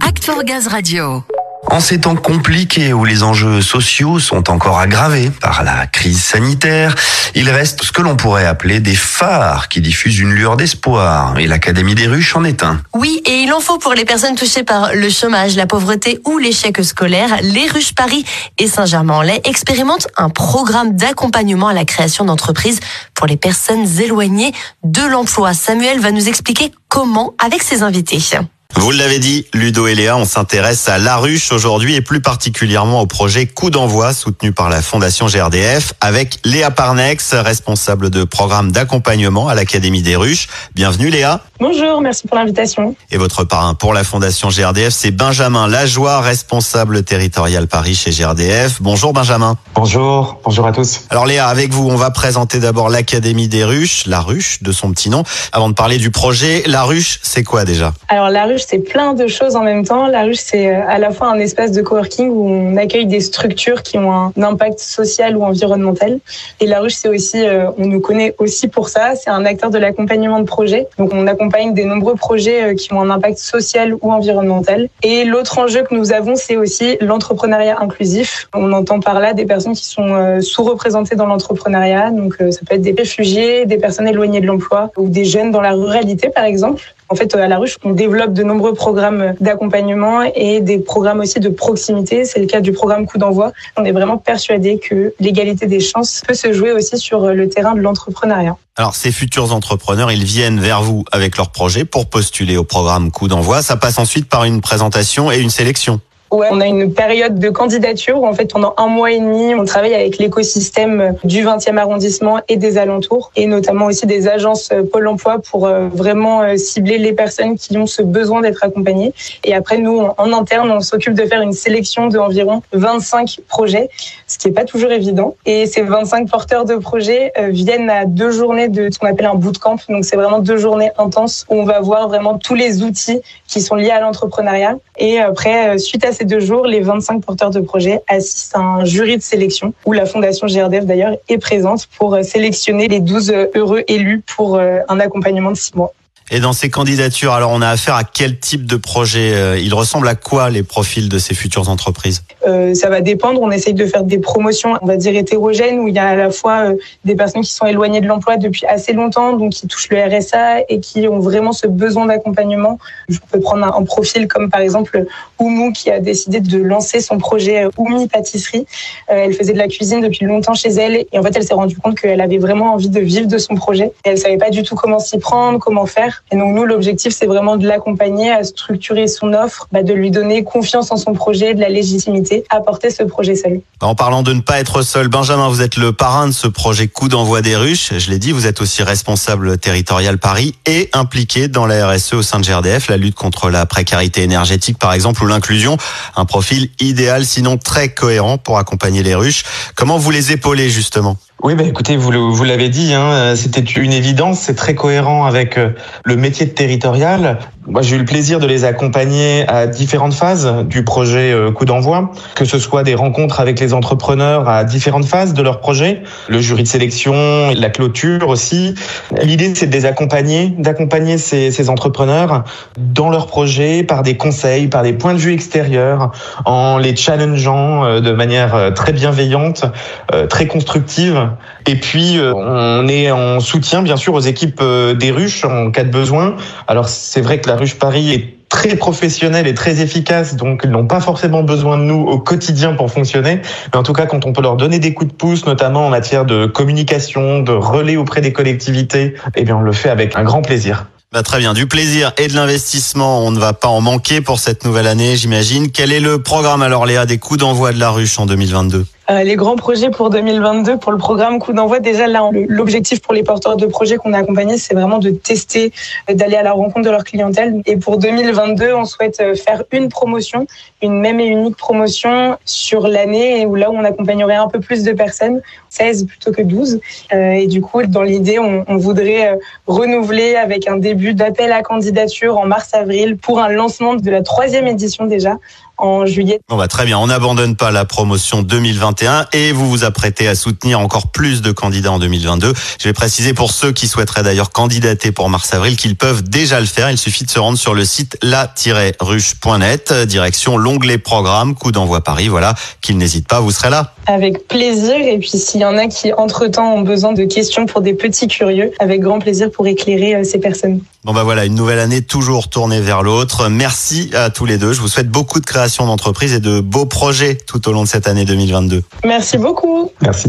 Act for Gaz Radio. En ces temps compliqués où les enjeux sociaux sont encore aggravés par la crise sanitaire, il reste ce que l'on pourrait appeler des phares qui diffusent une lueur d'espoir et l'Académie des ruches en est un. Oui, et il en faut pour les personnes touchées par le chômage, la pauvreté ou l'échec scolaire. Les ruches Paris et Saint-Germain-en-Laye expérimentent un programme d'accompagnement à la création d'entreprises pour les personnes éloignées de l'emploi. Samuel va nous expliquer comment avec ses invités. Vous l'avez dit, Ludo et Léa, on s'intéresse à La Ruche aujourd'hui et plus particulièrement au projet Coup d'envoi soutenu par la Fondation GRDF avec Léa Parnex, responsable de programme d'accompagnement à l'Académie des Ruches. Bienvenue Léa. Bonjour, merci pour l'invitation. Et votre parrain pour la Fondation GRDF, c'est Benjamin Lajoie, responsable territorial Paris chez GRDF. Bonjour Benjamin. Bonjour, bonjour à tous. Alors Léa, avec vous, on va présenter d'abord l'Académie des Ruches, La Ruche de son petit nom. Avant de parler du projet, La Ruche, c'est quoi déjà? Alors La Ruche, c'est plein de choses en même temps. La ruche, c'est euh, à la fois un espace de coworking où on accueille des structures qui ont un impact social ou environnemental. Et la ruche, c'est aussi, euh, on nous connaît aussi pour ça, c'est un acteur de l'accompagnement de projets. Donc on accompagne des nombreux projets euh, qui ont un impact social ou environnemental. Et l'autre enjeu que nous avons, c'est aussi l'entrepreneuriat inclusif. On entend par là des personnes qui sont sous-représentées dans l'entrepreneuriat. Donc ça peut être des réfugiés, des personnes éloignées de l'emploi ou des jeunes dans la ruralité, par exemple. En fait, à la ruche, on développe de nombreux programmes d'accompagnement et des programmes aussi de proximité. C'est le cas du programme Coup d'envoi. On est vraiment persuadé que l'égalité des chances peut se jouer aussi sur le terrain de l'entrepreneuriat. Alors, ces futurs entrepreneurs, ils viennent vers vous avec leur projet pour postuler au programme Coup d'envoi. Ça passe ensuite par une présentation et une sélection. On a une période de candidature où en fait pendant un mois et demi, on travaille avec l'écosystème du 20e arrondissement et des alentours et notamment aussi des agences Pôle emploi pour euh, vraiment euh, cibler les personnes qui ont ce besoin d'être accompagnées. Et après nous en interne, on s'occupe de faire une sélection de environ 25 projets, ce qui est pas toujours évident et ces 25 porteurs de projets euh, viennent à deux journées de ce qu'on appelle un bootcamp. Donc c'est vraiment deux journées intenses où on va voir vraiment tous les outils qui sont liés à l'entrepreneuriat et après suite à ces deux jours, les 25 porteurs de projets assistent à un jury de sélection où la Fondation GRDF d'ailleurs est présente pour sélectionner les 12 heureux élus pour euh, un accompagnement de six mois. Et dans ces candidatures, alors on a affaire à quel type de projet euh, Il ressemble à quoi les profils de ces futures entreprises? Euh, Ça va dépendre. On essaye de faire des promotions, on va dire hétérogènes, où il y a à la fois euh, des personnes qui sont éloignées de l'emploi depuis assez longtemps, donc qui touchent le RSA et qui ont vraiment ce besoin d'accompagnement. Je peux prendre un, profil comme par exemple Oumou qui a décidé de lancer son projet Oumi Pâtisserie. elle faisait de la cuisine depuis longtemps chez elle et en fait elle s'est rendue compte qu'elle avait vraiment envie de vivre de son projet. Et elle savait pas du tout comment s'y prendre, comment faire. Et donc nous, l'objectif, c'est vraiment de l'accompagner à structurer son offre, bah, de lui donner confiance en son projet, de la légitimité, à porter ce projet seul. En parlant de ne pas être seul, Benjamin, vous êtes le parrain de ce projet Coup d'envoi des ruches. Je l'ai dit, vous êtes aussi responsable territorial Paris et impliqué dans la RSE au sein de GRDF, la lutte contre la précarité énergétique par exemple ou l'inclusion. Un profil idéal, sinon très cohérent pour accompagner les ruches. Comment vous les épaulez justement? Oui, bah écoutez, vous, vous l'avez dit, hein, c'était une évidence, c'est très cohérent avec euh, le métier de territorial. Moi, j'ai eu le plaisir de les accompagner à différentes phases du projet euh, Coup d'envoi, que ce soit des rencontres avec les entrepreneurs à différentes phases de leur projet, le jury de sélection, la clôture aussi. L'idée, c'est de les accompagner, d'accompagner ces, ces entrepreneurs dans leur projet par des conseils, par des points de vue extérieurs, en les challengeant euh, de manière très bienveillante, très constructive et puis, euh, on est en soutien, bien sûr, aux équipes euh, des ruches en cas de besoin. Alors, c'est vrai que la ruche Paris est très professionnelle et très efficace, donc ils n'ont pas forcément besoin de nous au quotidien pour fonctionner. Mais en tout cas, quand on peut leur donner des coups de pouce, notamment en matière de communication, de relais auprès des collectivités, eh bien, on le fait avec un grand plaisir. Bah, très bien, du plaisir et de l'investissement, on ne va pas en manquer pour cette nouvelle année, j'imagine. Quel est le programme alors Léa des coups d'envoi de la ruche en 2022 euh, les grands projets pour 2022 pour le programme Coup d'envoi. Déjà là, l'objectif pour les porteurs de projets qu'on a accompagnés, c'est vraiment de tester, euh, d'aller à la rencontre de leur clientèle. Et pour 2022, on souhaite euh, faire une promotion, une même et unique promotion sur l'année, où là où on accompagnerait un peu plus de personnes, 16 plutôt que 12. et du coup, dans l'idée, on, on, voudrait renouveler avec un début d'appel à candidature en mars-avril pour un lancement de la troisième édition déjà en juillet. On va très bien. On n'abandonne pas la promotion 2021 et vous vous apprêtez à soutenir encore plus de candidats en 2022. Je vais préciser pour ceux qui souhaiteraient d'ailleurs candidater pour mars-avril qu'ils peuvent déjà le faire. Il suffit de se rendre sur le site la-ruche.net, direction l'onglet programme, coup d'envoi Paris. Voilà, qu'ils n'hésitent pas, vous serez là. Avec plaisir. Et puis s'il y en a qui, entre-temps, ont besoin de questions pour des petits curieux, avec grand plaisir pour éclairer euh, ces personnes. Bon bah voilà, une nouvelle année toujours tournée vers l'autre. Merci à tous les deux. Je vous souhaite beaucoup de création d'entreprises et de beaux projets tout au long de cette année 2022. Merci beaucoup. Merci.